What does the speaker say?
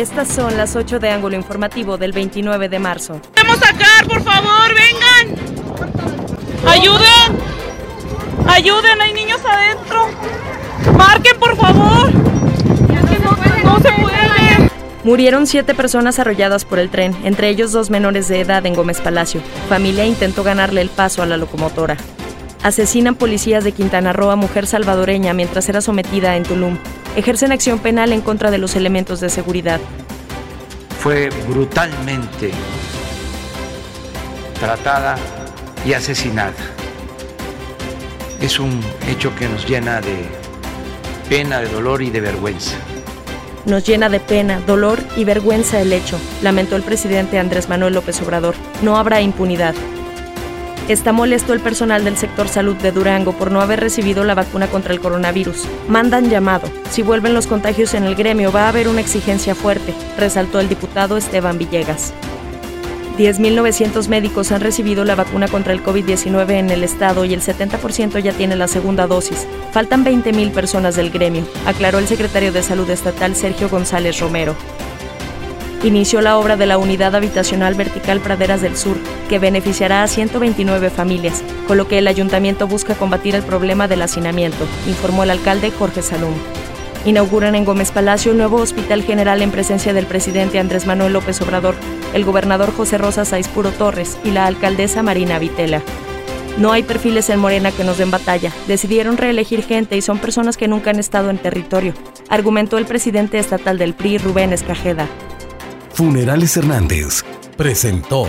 Estas son las 8 de ángulo informativo del 29 de marzo. ¡Queremos sacar, por favor! ¡Vengan! ¡Ayuden! ¡Ayuden! ¡Hay niños adentro! ¡Marquen, por favor! ¡No se puede! Murieron siete personas arrolladas por el tren, entre ellos dos menores de edad en Gómez Palacio. Familia intentó ganarle el paso a la locomotora. Asesinan policías de Quintana Roo a mujer salvadoreña mientras era sometida en Tulum. Ejercen acción penal en contra de los elementos de seguridad. Fue brutalmente tratada y asesinada. Es un hecho que nos llena de pena, de dolor y de vergüenza. Nos llena de pena, dolor y vergüenza el hecho, lamentó el presidente Andrés Manuel López Obrador. No habrá impunidad. Está molesto el personal del sector salud de Durango por no haber recibido la vacuna contra el coronavirus. Mandan llamado. Si vuelven los contagios en el gremio va a haber una exigencia fuerte, resaltó el diputado Esteban Villegas. 10.900 médicos han recibido la vacuna contra el COVID-19 en el estado y el 70% ya tiene la segunda dosis. Faltan 20.000 personas del gremio, aclaró el secretario de Salud Estatal Sergio González Romero. Inició la obra de la Unidad Habitacional Vertical Praderas del Sur, que beneficiará a 129 familias, con lo que el ayuntamiento busca combatir el problema del hacinamiento, informó el alcalde Jorge Salum. Inauguran en Gómez Palacio un nuevo hospital general en presencia del presidente Andrés Manuel López Obrador, el gobernador José Rosa Puro Torres y la alcaldesa Marina Vitela. No hay perfiles en Morena que nos den batalla. Decidieron reelegir gente y son personas que nunca han estado en territorio, argumentó el presidente estatal del PRI, Rubén Escajeda. Funerales Hernández presentó